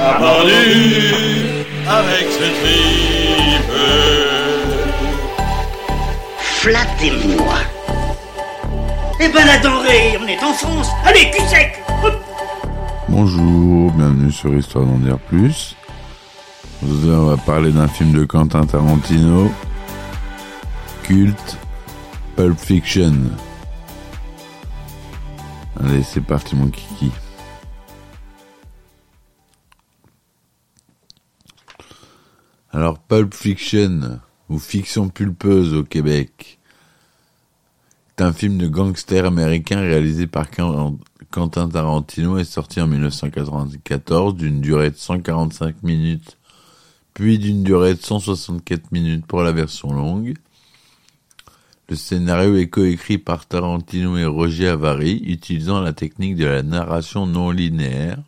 On a pendu avec ce tripe. Flattez-moi. Eh ben la denrée, on est en France. Allez, cul sec. Bonjour, bienvenue sur Histoire d'en dire plus. Aujourd'hui, on va parler d'un film de Quentin Tarantino, culte, Pulp Fiction. Allez, c'est parti mon kiki. Alors, Pulp Fiction, ou Fiction pulpeuse au Québec, est un film de gangster américain réalisé par Quentin Tarantino est sorti en 1994 d'une durée de 145 minutes, puis d'une durée de 164 minutes pour la version longue. Le scénario est coécrit par Tarantino et Roger Avary, utilisant la technique de la narration non linéaire.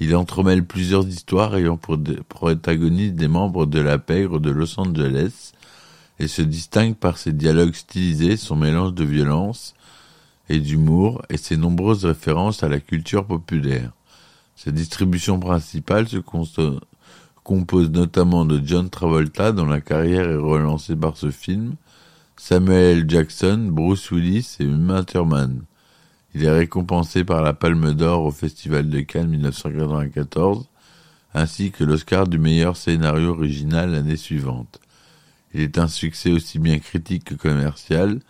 Il entremêle plusieurs histoires ayant pour protagonistes des membres de la pègre de Los Angeles et se distingue par ses dialogues stylisés, son mélange de violence, et d'humour et ses nombreuses références à la culture populaire. Sa distribution principale se compose notamment de John Travolta dont la carrière est relancée par ce film, Samuel L. Jackson, Bruce Willis et Uma Thurman. Il est récompensé par la Palme d'Or au Festival de Cannes 1994 ainsi que l'Oscar du meilleur scénario original l'année suivante. Il est un succès aussi bien critique que commercial,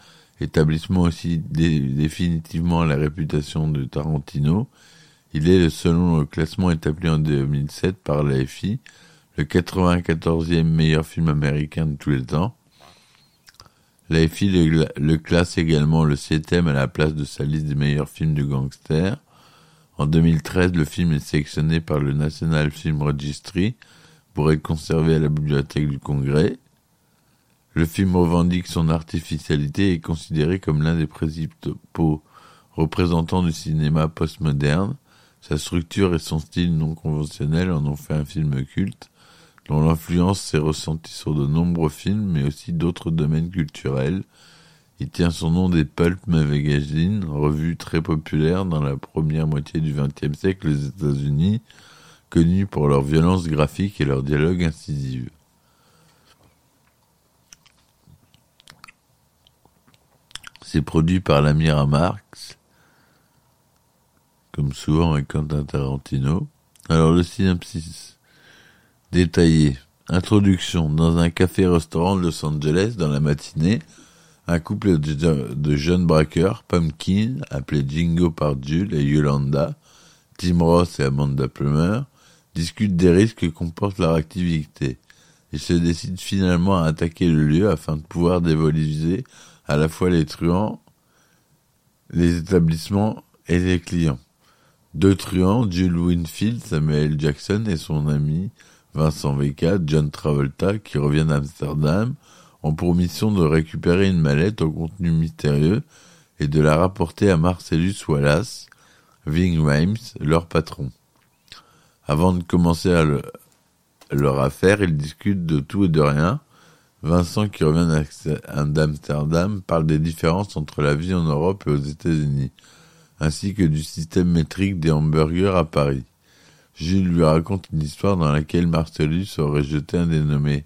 établissement aussi dé définitivement la réputation de Tarantino. Il est, selon le classement établi en 2007 par l'AFI, le 94e meilleur film américain de tous les temps. L'AFI le, classe également le 7e à la place de sa liste des meilleurs films de gangsters. En 2013, le film est sélectionné par le National Film Registry pour être conservé à la Bibliothèque du Congrès. Le film revendique son artificialité et est considéré comme l'un des principaux représentants du cinéma postmoderne. Sa structure et son style non conventionnel en ont fait un film culte, dont l'influence s'est ressentie sur de nombreux films, mais aussi d'autres domaines culturels. Il tient son nom des Pulp Magazine, revue très populaire dans la première moitié du XXe siècle aux États-Unis, connue pour leur violence graphique et leur dialogue incisif. C'est produit par l'Amira Marx, comme souvent avec Quentin Tarantino. Alors le synopsis détaillé. Introduction. Dans un café-restaurant de Los Angeles, dans la matinée, un couple de, jeunes braqueurs, Pumpkin, appelé Jingo par Jules et Yolanda, Tim Ross et Amanda Plummer, discutent des risques que comporte leur activité. Ils se décident finalement à attaquer le lieu afin de pouvoir dévaliser à la fois les truands, les établissements et les clients. Deux truands, Jules Winfield, Samuel Jackson et son ami Vincent Vega, John Travolta, qui revient d'Amsterdam, ont pour mission de récupérer une mallette au contenu mystérieux et de la rapporter à Marcellus Wallace, Ving Rhames, leur patron. Avant de commencer à le, leur affaire, ils discutent de tout et de rien, Vincent, qui revient d'Amsterdam, parle des différences entre la vie en Europe et aux États-Unis, ainsi que du système métrique des hamburgers à Paris. Jules lui raconte une histoire dans laquelle Marcellus aurait jeté un dénommé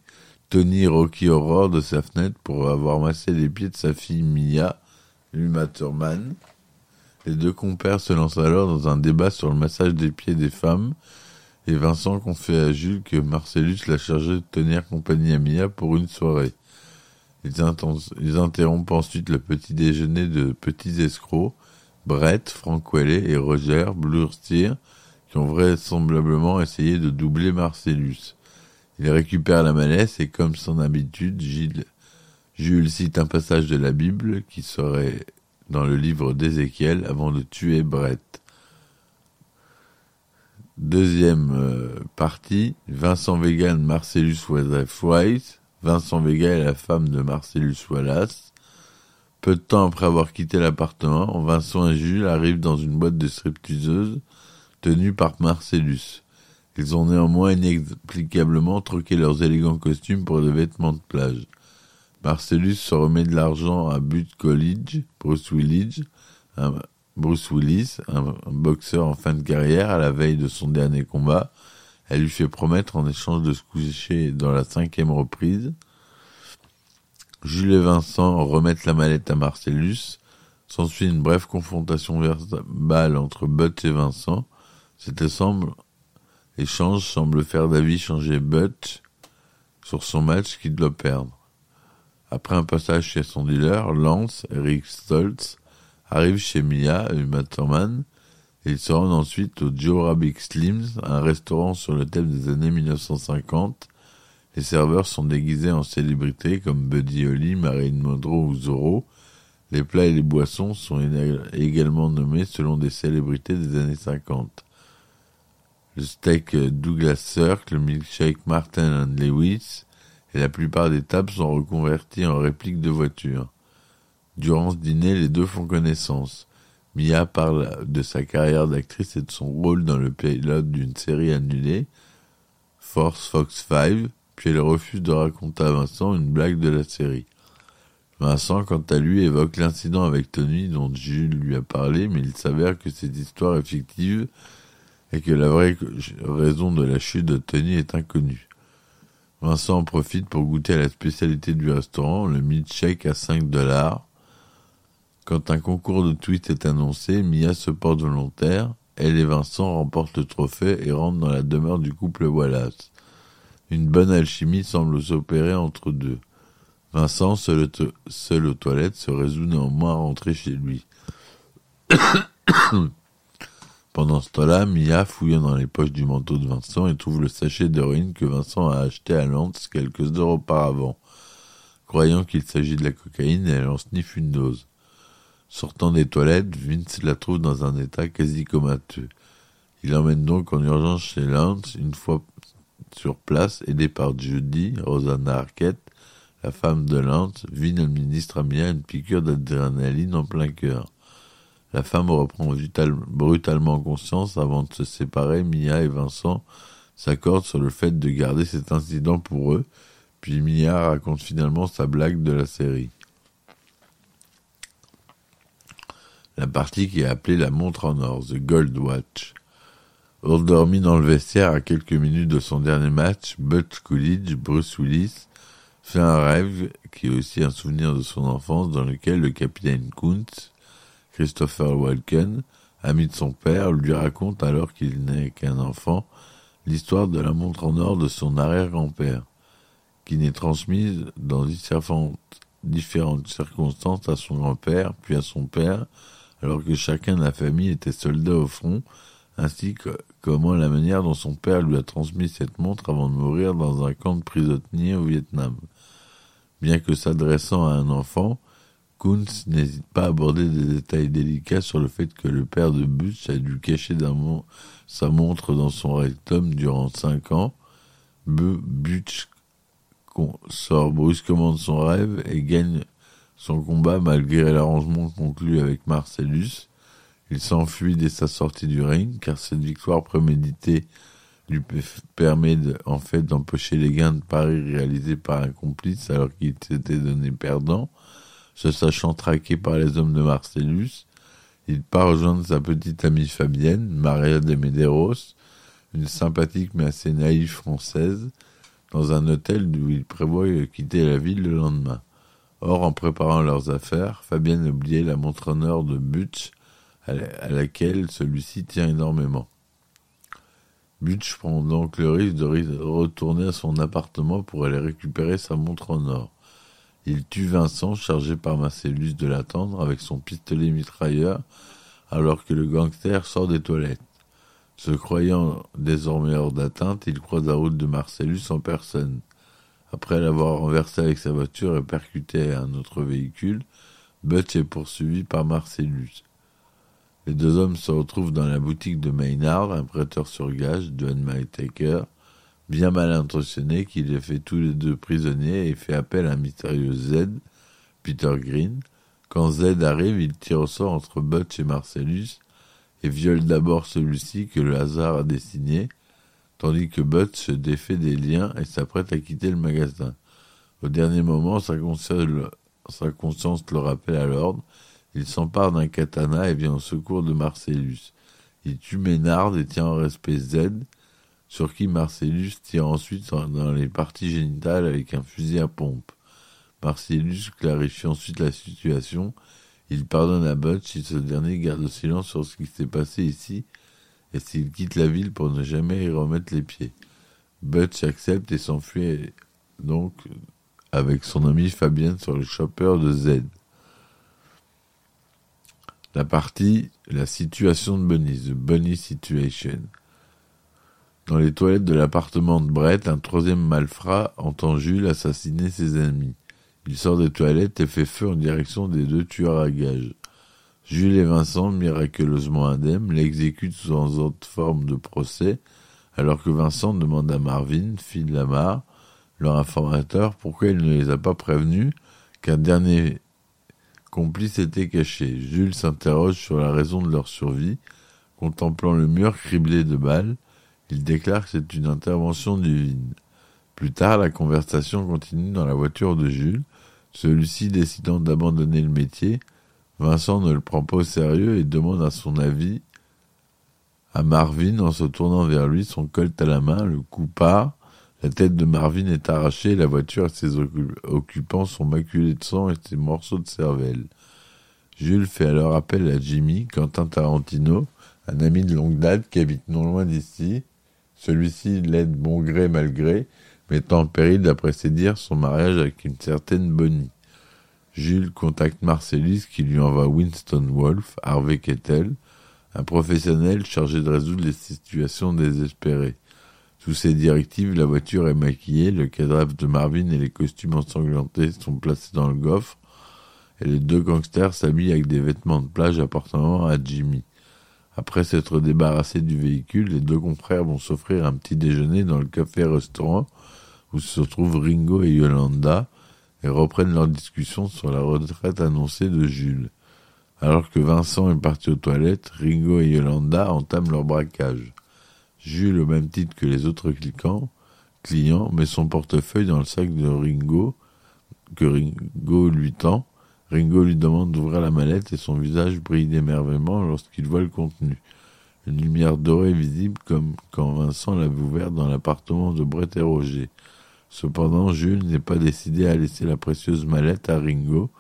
Tony Rocky Horror de sa fenêtre pour avoir massé les pieds de sa fille Mia, Uma Thurman. Les deux compères se lancent alors dans un débat sur le massage des pieds des femmes, et Vincent confie à Jules que Marcellus l'a chargé de tenir compagnie à Mia pour une soirée. Ils, interrompent ensuite le petit déjeuner de petits escrocs, Brett, Wellet et Roger Blurstier, qui ont vraisemblablement essayé de doubler Marcellus. Ils récupèrent la malaise et comme son habitude, Jules cite un passage de la Bible qui serait dans le livre d'Ézéchiel avant de tuer Brett. Deuxième euh, partie, Vincent Vega et Marcellus White. Vincent Vega est la femme de Marcellus Wallace. Peu de temps après avoir quitté l'appartement, Vincent et Jules arrivent dans une boîte de stripteaseuses tenue par Marcellus. Ils ont néanmoins inexplicablement troqué leurs élégants costumes pour des vêtements de plage. Marcellus se remet de l'argent à Butte College, Bruce Willis, un, un, boxeur en fin de carrière, à la veille de son dernier combat. Elle lui fait promettre en échange de se coucher dans la cinquième reprise. Jules et Vincent remettent la mallette à Marcellus. S'ensuit une brève confrontation verbale entre Butt et Vincent. Cet échange semble faire d'avis changer Butt sur son match qu'il doit perdre. Après un passage chez son dealer, Lance, Eric Stoltz, arrive chez Mia, et ils se rendent ensuite au Joe Rabbit Slims, un restaurant sur le thème des années 1950. Les serveurs sont déguisés en célébrités comme Buddy Holly, Marilyn Monroe ou Zorro. Les plats et les boissons sont également nommés selon des célébrités des années 50. Le steak Douglas Sirk, le milkshake Martin and Lewis, et la plupart des tables sont reconverties en répliques de voitures. Durant ce dîner, les deux font connaissance. Mia parle de sa carrière d'actrice et de son rôle dans le pilote d'une série annulée, Force Fox 5, puis elle refuse de raconter à Vincent une blague de la série. Vincent, quant à lui, évoque l'incident avec Tony dont Jules lui a parlé, mais il s'avère que cette histoire est fictive et que la vraie raison de la chute de Tony est inconnue. Vincent en profite pour goûter à la spécialité du restaurant, le milkshake à 5 dollars. Quand un concours de tweets est annoncé, Mia se porte volontaire. Elle et Vincent remportent le trophée et rentrent dans la demeure du couple Wallace. Une bonne alchimie semble s'opérer entre deux. Vincent, seul, seul aux toilettes, se résout néanmoins à rentrer chez lui. Pendant ce temps-là, Mia fouille dans les poches du manteau de Vincent et trouve le sachet d'héroïne que Vincent a acheté à Lantz quelques heures auparavant. Croyant qu'il s'agit de la cocaïne, elle en sniffe une dose. Sortant des toilettes, Vince la trouve dans un état quasi comateux. Il l'emmène donc en urgence chez Lantz, une fois sur place, aidé par Judy, Rosanna Arquette, la femme de Lantz, Vin administre à Mia une piqûre d'adrénaline en plein cœur. La femme reprend brutalement conscience avant de se séparer. Mia et Vincent s'accordent sur le fait de garder cet incident pour eux, puis Mia raconte finalement sa blague de la série. La partie qui est appelée la montre en or, The Gold Watch. Endormi dans le vestiaire à quelques minutes de son dernier match, Butch Coolidge, Bruce Willis, fait un rêve qui est aussi un souvenir de son enfance dans lequel le capitaine Kuntz, Christopher Walken, ami de son père, lui raconte alors qu'il n'est qu'un enfant l'histoire de la montre en or de son arrière-grand-père, qui n'est transmise dans différentes circonstances à son grand-père, puis à son père, alors que chacun de la famille était soldat au front, ainsi que comment la manière dont son père lui a transmis cette montre avant de mourir dans un camp de prisonniers au Vietnam. Bien que s'adressant à un enfant, Kuntz n'hésite pas à aborder des détails délicats sur le fait que le père de Butch a dû cacher sa montre dans son rectum durant cinq ans. Butch sort brusquement de son rêve et gagne son combat malgré l'arrangement conclu avec Marcellus. Il s'enfuit dès sa sortie du ring car cette victoire préméditée lui permet en fait d'empocher les gains de paris réalisés par un complice alors qu'il s'était donné perdant. Se sachant traqué par les hommes de Marcellus, il part rejoindre sa petite amie Fabienne, Maria de Medeiros, une sympathique mais assez naïve française, dans un hôtel d'où il prévoit quitter la ville le lendemain. Or, en préparant leurs affaires, Fabienne a oublié la montre en or de Butch, à laquelle celui-ci tient énormément. Butch prend donc le risque de retourner à son appartement pour aller récupérer sa montre en or. Il tue Vincent, chargé par Marcellus de l'attendre avec son pistolet mitrailleur, alors que le gangster sort des toilettes. Se croyant désormais hors d'atteinte, il croise la route de Marcellus en personne. Après l'avoir renversé avec sa voiture et percuté un autre véhicule, Butch est poursuivi par Marcellus. Les deux hommes se retrouvent dans la boutique de Maynard, un prêteur sur gage, John Mytaker, bien mal intentionné, qui les fait tous les deux prisonniers et fait appel à un mystérieux Z, Peter Green. Quand Z arrive, il tire au sort entre Butch et Marcellus et viole d'abord celui-ci que le hasard a dessiné, tandis que Butch se défait des liens et s'apprête à quitter le magasin. Au dernier moment, sa conscience, le rappelle à l'ordre. Il s'empare d'un katana et vient au secours de Marcellus. Il tue Ménard et tient en respect Z, sur qui Marcellus tire ensuite dans les parties génitales avec un fusil à pompe. Marcellus clarifie ensuite la situation. Il pardonne à Butch si ce dernier garde silence sur ce qui s'est passé ici et s'il quitte la ville pour ne jamais y remettre les pieds. Butch accepte et s'enfuit donc avec son ami Fabienne sur le chopper de Z. La partie, la situation de Bunny, the Bunny situation. Dans les toilettes de l'appartement de Brett, un troisième malfrat entend Jules assassiner ses ennemis. Il sort des toilettes et fait feu en direction des deux tueurs à gages. Jules et Vincent, miraculeusement indemnes, l'exécutent sans autre forme de procès, alors que Vincent demande à Marvin, fille de Lamar, leur informateur, pourquoi il ne les a pas prévenus qu'un dernier complice était caché. Jules s'interroge sur la raison de leur survie. Contemplant le mur criblé de balles, il déclare que c'est une intervention divine. Plus tard, la conversation continue dans la voiture de Jules, celui-ci décidant d'abandonner le métier. Vincent ne le prend pas au sérieux et demande à son avis à Marvin en se tournant vers lui, son colt à la main, le coup part, la tête de Marvin est arrachée, la voiture et ses occupants sont maculés de sang et ses morceaux de cervelle. Jules fait alors appel à Jimmy, Quentin Tarantino, un ami de longue date qui habite non loin d'ici. Celui-ci l'aide bon gré mal gré, mettant en péril, d'après ses dires, son mariage avec une certaine Bonnie. Jules contacte Marcellus qui lui envoie Winston Wolfe, Harvey Kettle, un professionnel chargé de résoudre les situations désespérées. Sous ses directives, la voiture est maquillée, le cadavre de Marvin et les costumes ensanglantés sont placés dans le coffre, et les deux gangsters s'habillent avec des vêtements de plage appartenant à Jimmy. Après s'être débarrassés du véhicule, les deux confrères vont s'offrir un petit déjeuner dans le café-restaurant où se trouvent Ringo et Yolanda et reprennent leur discussion sur la retraite annoncée de Jules. Alors que Vincent est parti aux toilettes, Ringo et Yolanda entament leur braquage. Jules, au même titre que les autres clients, clients, met son portefeuille dans le sac de Ringo, que Ringo lui tend. Ringo lui demande d'ouvrir la mallette et son visage brille d'émerveillement lorsqu'il voit le contenu. Une lumière dorée visible comme quand Vincent l'avait ouvert dans l'appartement de Brett et Roger. Cependant, Jules n'est pas décidé à laisser la précieuse mallette à Ringo.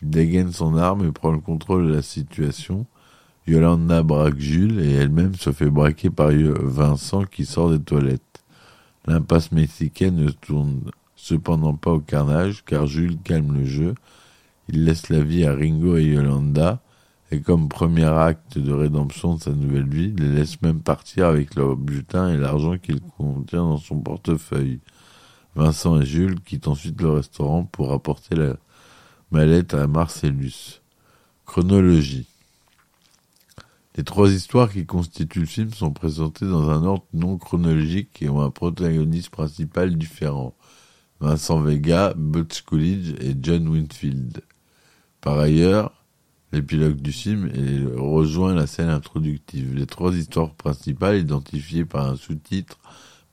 Il dégaine son arme et prend le contrôle de la situation. Yolanda braque Jules et elle-même se fait braquer par Vincent qui sort des toilettes. L'impasse mexicaine ne tourne cependant pas au carnage car Jules calme le jeu. Il laisse la vie à Ringo et Yolanda et comme premier acte de rédemption de sa nouvelle vie, les laisse même partir avec leur butin et l'argent qu'il contient dans son portefeuille. Vincent et Jules quittent ensuite le restaurant pour apporter la mallette à Marcellus. Chronologie. Les trois histoires qui constituent le film sont présentées dans un ordre non chronologique et ont un protagoniste principal différent. Vincent Vega, Butch Coolidge et John Winfield. Par ailleurs, l'épilogue du film rejoint la scène introductive. Les trois histoires principales, identifiées par un sous-titre,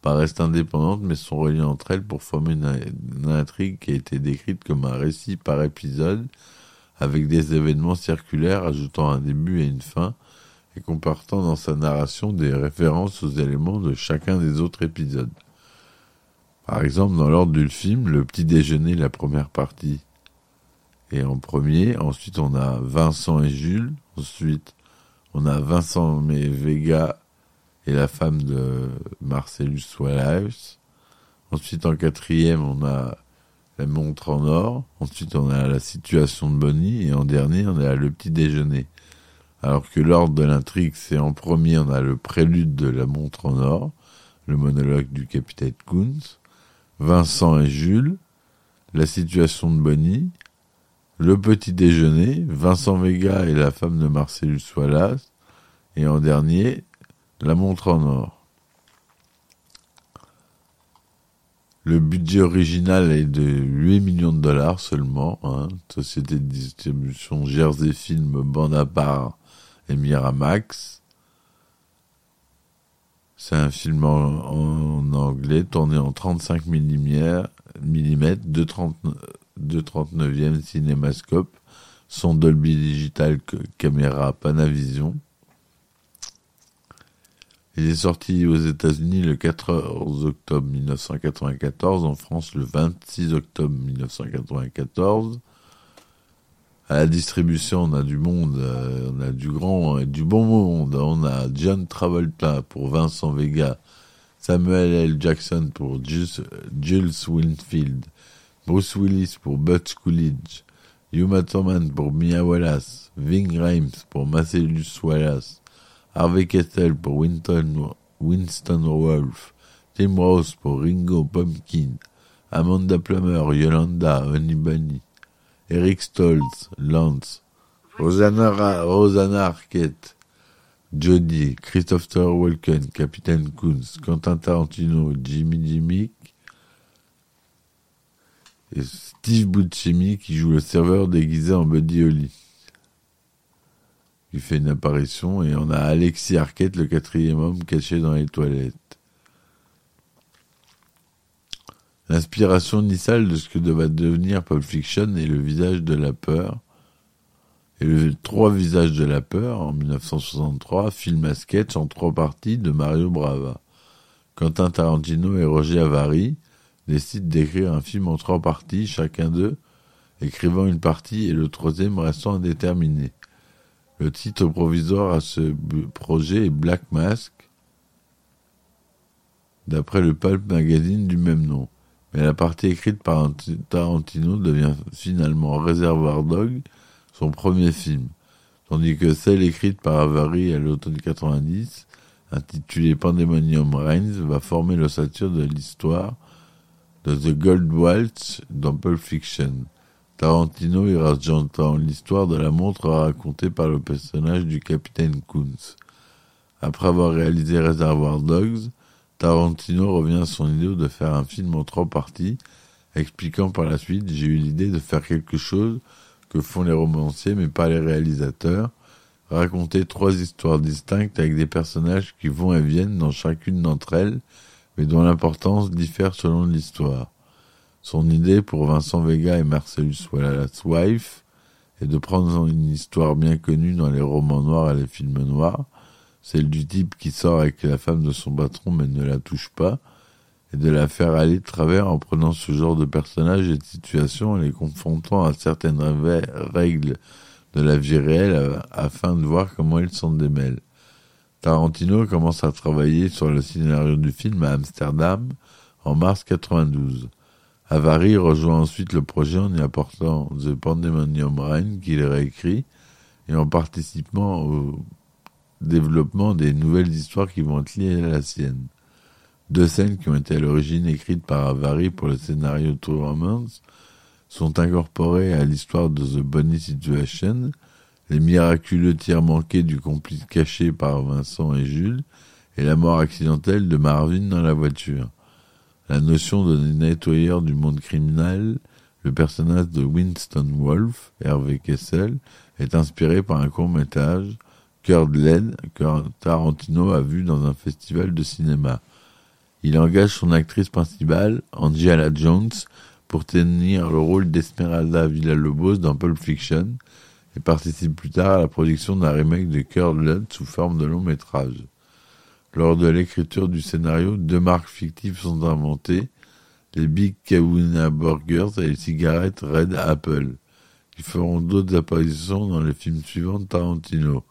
paraissent indépendantes mais sont reliées entre elles pour former une, une intrigue qui a été décrite comme un récit par épisode, avec des événements circulaires ajoutant un début et une fin, et comportant dans sa narration des références aux éléments de chacun des autres épisodes. Par exemple, dans l'ordre du film, le petit déjeuner, la première partie, est en premier. Ensuite, on a Vincent et Jules. Ensuite, on a Vincent et Vega et la femme de Marcellus Wallace. Ensuite, en quatrième, on a la montre en or. Ensuite, on a la situation de Bonnie. Et en dernier, on a le petit déjeuner. Alors que l'ordre de l'intrigue, c'est en premier, on a le prélude de la montre en or, le monologue du capitaine Kunz, Vincent et Jules, la situation de Bonnie, Le Petit Déjeuner, Vincent Vega et la femme de Marcellus Wallace, et en dernier, La Montre en Or. Le budget original est de 8 millions de dollars seulement. Hein. Société de distribution Jersey Film, bande à part et Miramax. C'est un film en, anglais tourné en 35 mm, mm de 30, de 39e cinémascope, son Dolby Digital caméra Panavision. Il est sorti aux États-Unis le 14 octobre 1994, en France le 26 octobre 1994. À la distribution, on a du monde, euh, on a du grand et du bon monde. On a John Travolta pour Vincent Vega, Samuel L. Jackson pour Jules Winfield, Bruce Willis pour Butch Coolidge, Uma Thurman pour Mia Wallace, Ving Rhames pour Marcellus Wallace, Harvey Keitel pour Winston, Winston Wolfe, Tim Rose pour Ringo Pumpkin, Amanda Plummer, Yolanda, Honey Bunny, Eric Stoltz, Lance, Rosanna, Rosanna Arquette, Jody, Christopher Walken, Capitaine Kunz, Quentin Tarantino, Jimmy Jimmy Steve Buscemi qui joue le serveur déguisé en Buddy Holly qui fait une apparition, et on a Alexis Arquette, le quatrième homme caché dans les toilettes. L'inspiration initiale de ce que devait devenir Pulp Fiction est le visage de la peur. Et le Trois visages de la peur, en 1963, film à sketch en trois parties de Mario Brava. Quentin Tarantino et Roger Avary décident d'écrire un film en trois parties, chacun d'eux écrivant une partie et le troisième restant indéterminé. Le titre provisoire à ce projet est Black Mask, d'après le Pulp Magazine du même nom. Mais la partie écrite par Tarantino devient finalement Reservoir Dog, son premier film, tandis que celle écrite par Avary à l'automne 90, intitulée Pandemonium Reigns, va former l'ossature de l'histoire de The Gold Waltz dans Pulp Fiction. Tarantino y racontant l'histoire de la montre racontée par le personnage du capitaine Kunz. Après avoir réalisé Reservoir Dogs, Tarantino revient à son idée de faire un film en trois parties, expliquant par la suite J'ai eu l'idée de faire quelque chose que font les romanciers mais pas les réalisateurs, raconter trois histoires distinctes avec des personnages qui vont et viennent dans chacune d'entre elles, mais dont l'importance diffère selon l'histoire. Son idée pour Vincent Vega et Marcellus Wallace Wife est de prendre une histoire bien connue dans les romans noirs et les films noirs, celle du type qui sort avec la femme de son patron mais ne la touche pas, et de la faire aller de travers en prenant ce genre de personnages et de situations et les confrontant à certaines règles de la vie réelle afin de voir comment ils s'en démêlent. Tarantino commence à travailler sur le scénario du film à Amsterdam en mars 92. Avary rejoint ensuite le projet en y apportant The Pandemonium Reign qu'il réécrit et en participant au développement des nouvelles histoires qui vont être liées à la sienne. Deux scènes qui ont été à l'origine écrites par Avary pour le scénario True Romance sont incorporées à l'histoire de The Bonnie Situation, les miraculeux tirs manqués du complice caché par Vincent et Jules, et la mort accidentelle de Marvin dans la voiture. La notion de nettoyeur du monde criminel, le personnage de Winston Wolfe, Hervé Kessel, est inspiré par un court-métrage, Cœur de laine, que Tarantino a vu dans un festival de cinéma. Il engage son actrice principale, Angela Jones, pour tenir le rôle d'Esmeralda Villalobos dans Pulp Fiction et participe plus tard à la production d'un remake de Cœur de sous forme de long métrage. Lors de l'écriture du scénario, deux marques fictives sont inventées, les Big Kahuna Burgers et les cigarettes Red Apple, qui feront d'autres apparitions dans les films suivants de Tarantino.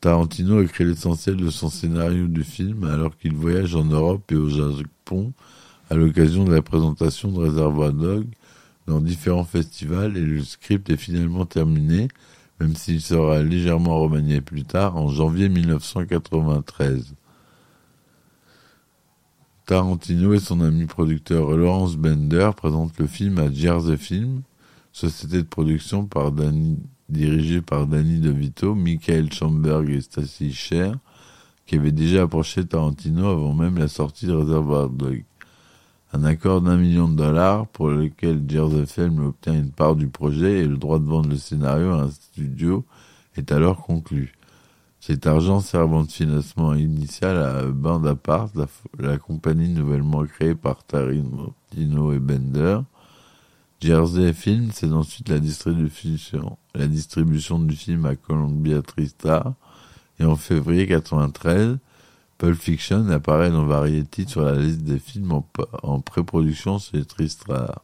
Tarantino écrit l'essentiel de son scénario du film alors qu'il voyage en Europe et au Japon à l'occasion de la présentation de Reservoir Dog dans différents festivals et le script est finalement terminé même s'il sera légèrement remanié plus tard, en janvier 1993. Tarantino et son ami producteur Lawrence Bender présentent le film à Jersey Film, société de production dirigée par Danny DeVito, Michael Chamberg et Stacy Sher, qui avaient déjà approché Tarantino avant même la sortie de Reservoir Dogs. Un accord d'un million de dollars pour lequel Jersey Film obtient une part du projet et le droit de vendre le scénario à un studio est alors conclu. Cet argent servant de financement initial à Band Apart, la, compagnie nouvellement créée par Tarantino et Bender. Jersey Film, c'est ensuite la distribution, la distribution du film à Columbia TriStar. Et en février 93, Pulp Fiction apparaît dans Variety sur la liste des films en, pré-production chez TriStar.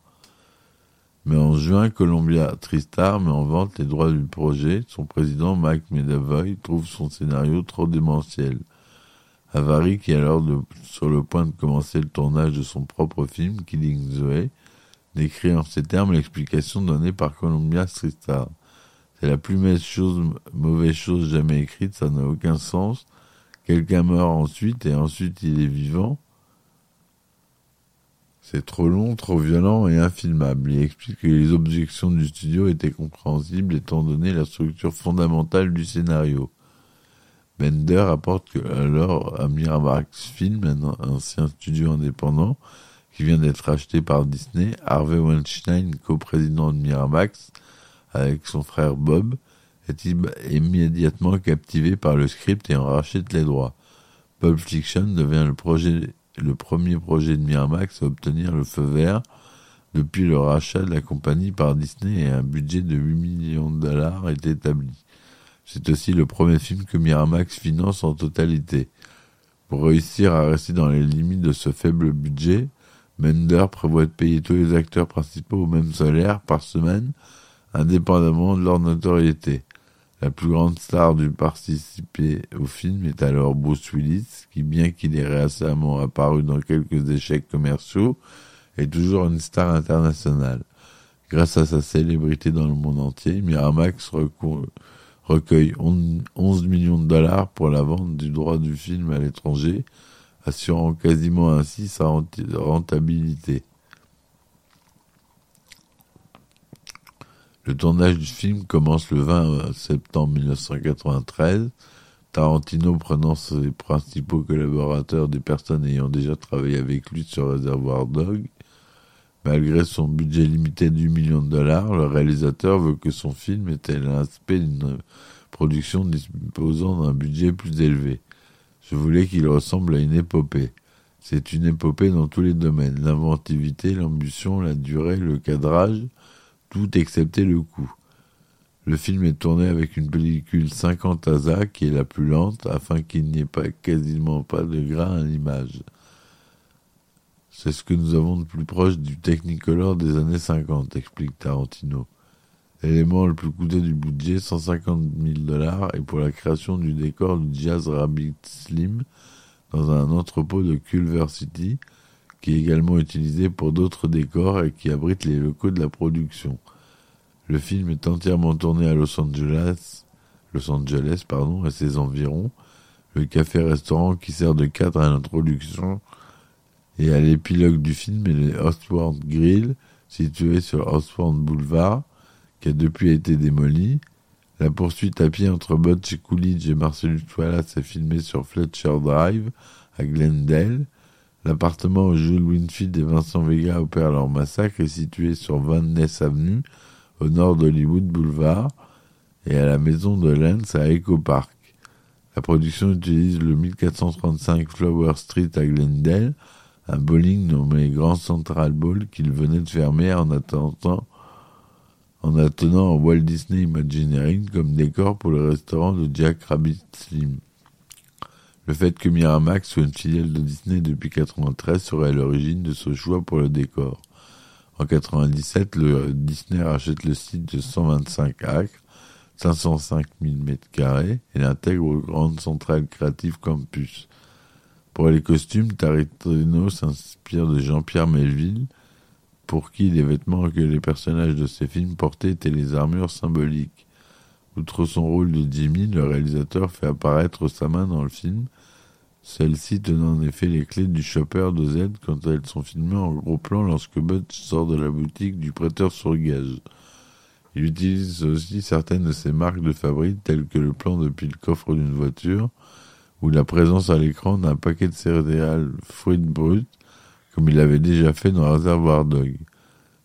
Mais en juin, Columbia TriStar met en vente les droits du projet. Son président, Mike Medavoy, trouve son scénario trop démentiel. Avary, qui est alors sur le point de commencer le tournage de son propre film, Killing Zoe, décrit en ces termes l'explication donnée par Columbia TriStar. C'est la plus mauvaise chose jamais écrite, ça n'a aucun sens. Quelqu'un meurt ensuite et ensuite il est vivant. C'est trop long, trop violent et infilmable. Il explique que les objections du studio étaient compréhensibles étant donné la structure fondamentale du scénario. Bender apporte que alors à Miramax Film, un ancien studio indépendant qui vient d'être acheté par Disney, Harvey Weinstein, coprésident de Miramax, avec son frère Bob, est immédiatement captivé par le script et en rachète les droits. Pulp Fiction devient le, projet, le premier projet de Miramax à obtenir le feu vert depuis le rachat de la compagnie par Disney et un budget de 8 millions de dollars est établi. C'est aussi le premier film que Miramax finance en totalité. Pour réussir à rester dans les limites de ce faible budget, Mender prévoit de payer tous les acteurs principaux au même salaire par semaine, indépendamment de leur notoriété. La plus grande star du participer au film est alors Bruce Willis, qui bien qu'il ait récemment apparu dans quelques échecs commerciaux, est toujours une star internationale. Grâce à sa célébrité dans le monde entier, Miramax recueille 11 millions de dollars pour la vente du droit du film à l'étranger, assurant quasiment ainsi sa rentabilité. Le tournage du film commence le 20 septembre 1993, Tarantino prenant ses principaux collaborateurs des personnes ayant déjà travaillé avec lui sur Reservoir Dog. Malgré son budget limité de 8 millions de dollars, le réalisateur veut que son film ait l'aspect d'une production disposant d'un budget plus élevé. Je voulais qu'il ressemble à une épopée. C'est une épopée dans tous les domaines, l'inventivité, l'ambition, la durée, le cadrage, tout excepté le coup. Le film est tourné avec une pellicule 50 ASA qui est la plus lente afin qu'il n'y ait pas quasiment pas de grain à l'image. C'est ce que nous avons de plus proche du Technicolor des années 50, explique Tarantino. L'élément le plus coûteux du budget, 150 000 dollars, est pour la création du décor du Jazz Rabbit Slim dans un entrepôt de Culver City, qui est également utilisé pour d'autres décors et qui abrite les locaux de la production. Le film est entièrement tourné à Los Angeles, Los Angeles pardon, et ses environs. Le café-restaurant qui sert de cadre à l'introduction et à l'épilogue du film est le Grill, situé sur Oswald Boulevard, qui a depuis été démoli. La poursuite à pied entre Butch Coolidge et Marcellus Wallace est filmée sur Fletcher Drive, à Glendale. L'appartement où Jules Winfield et Vincent Vega opèrent leur massacre est situé sur Van Ness Avenue, au nord d'Hollywood Boulevard, et à la maison de Lens à Echo Park. La production utilise le 1435 Flower Street à Glendale, un bowling nommé Grand Central Bowl qu'il venait de fermer en attendant en attenant Walt Disney Imagineering comme décor pour le restaurant de Jack Rabbit Slim. Le fait que Miramax soit une filiale de Disney depuis 1993 serait à l'origine de ce choix pour le décor. En 1997, le Disney rachète le site de 125 acres, 505 000 m2 et l'intègre au Grand Central Creative Campus. Pour les costumes, Tarantino s'inspire de Jean-Pierre Melville, pour qui les vêtements que les personnages de ses films portaient étaient les armures symboliques. Outre son rôle de Jimmy, le réalisateur fait apparaître sa main dans le film, celle-ci tenant en effet les clés du chopper de Z quand elles sont filmées en gros plan lorsque Butch sort de la boutique du prêteur sur gage. Il utilise aussi certaines de ses marques de fabrique, telles que le plan depuis le coffre d'une voiture, ou la présence à l'écran d'un paquet de céréales fruits brutes, comme il l'avait déjà fait dans Reservoir Dog.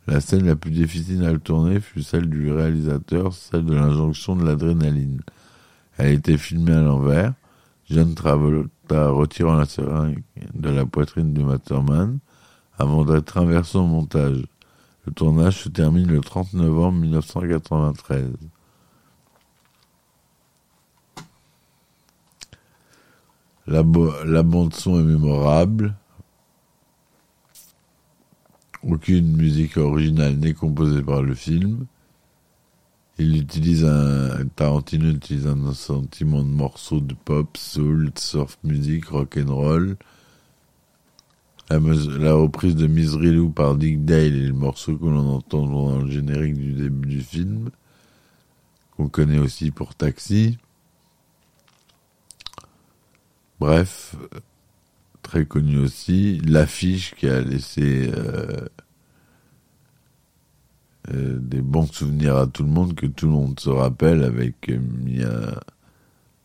La scène la plus difficile à tourner fut celle du réalisateur, celle de l'injonction de l'adrénaline. Elle été filmée à l'envers, John Travolta retirant la seringue de la poitrine du Matterman, avant d'être inversé au montage. Le tournage se termine le 30 novembre 1993. La, la bande-son est mémorable. Aucune musique originale n'est composée par le film. Il utilise un, Tarantino utilise un sentiment de morceaux de pop, soul, surf music, rock and roll. La, la, reprise de Misery Lou par Dick Dale et le morceau que l'on entend dans le générique du début du film, qu'on connaît aussi pour Taxi. Bref, très connu aussi. L'affiche qui a laissé euh, euh, des bons souvenirs à tout le monde, que tout le monde se rappelle, avec Mia,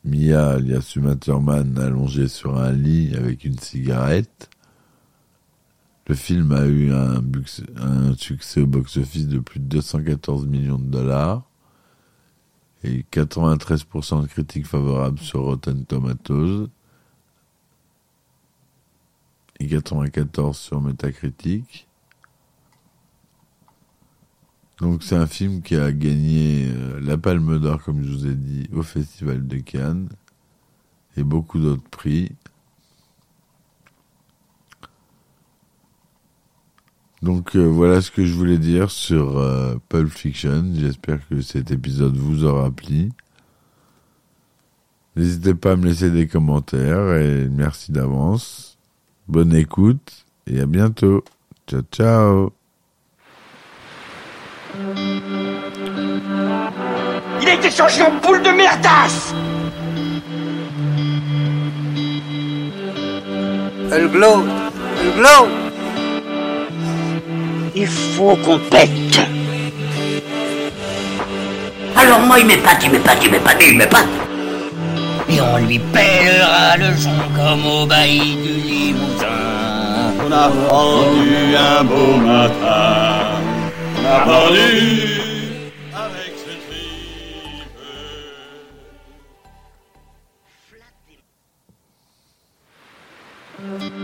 Mia alias Uma Thurman allongée sur un lit avec une cigarette. Le film a eu un, un succès au box-office de plus de 214 millions de dollars et 93% de critiques favorables sur Rotten Tomatoes et 94 sur Metacritic. Donc c'est un film qui a gagné euh, la Palme d'Or, comme je vous ai dit, au Festival de Cannes et beaucoup d'autres prix. Donc euh, voilà ce que je voulais dire sur euh, Pulp Fiction. J'espère que cet épisode vous aura plu. N'hésitez pas à me laisser des commentaires et merci d'avance. Bonne écoute et à bientôt. Ciao ciao. Il a été changé en boule de merdasse Elle glow, elle glow. Il faut qu'on pète. Alors moi il m'épate, il m'épate, il m'épate, il m'épate. Et on lui pèlera le son comme au bailli du Limousin. On a vendu un beau matin. On a vendu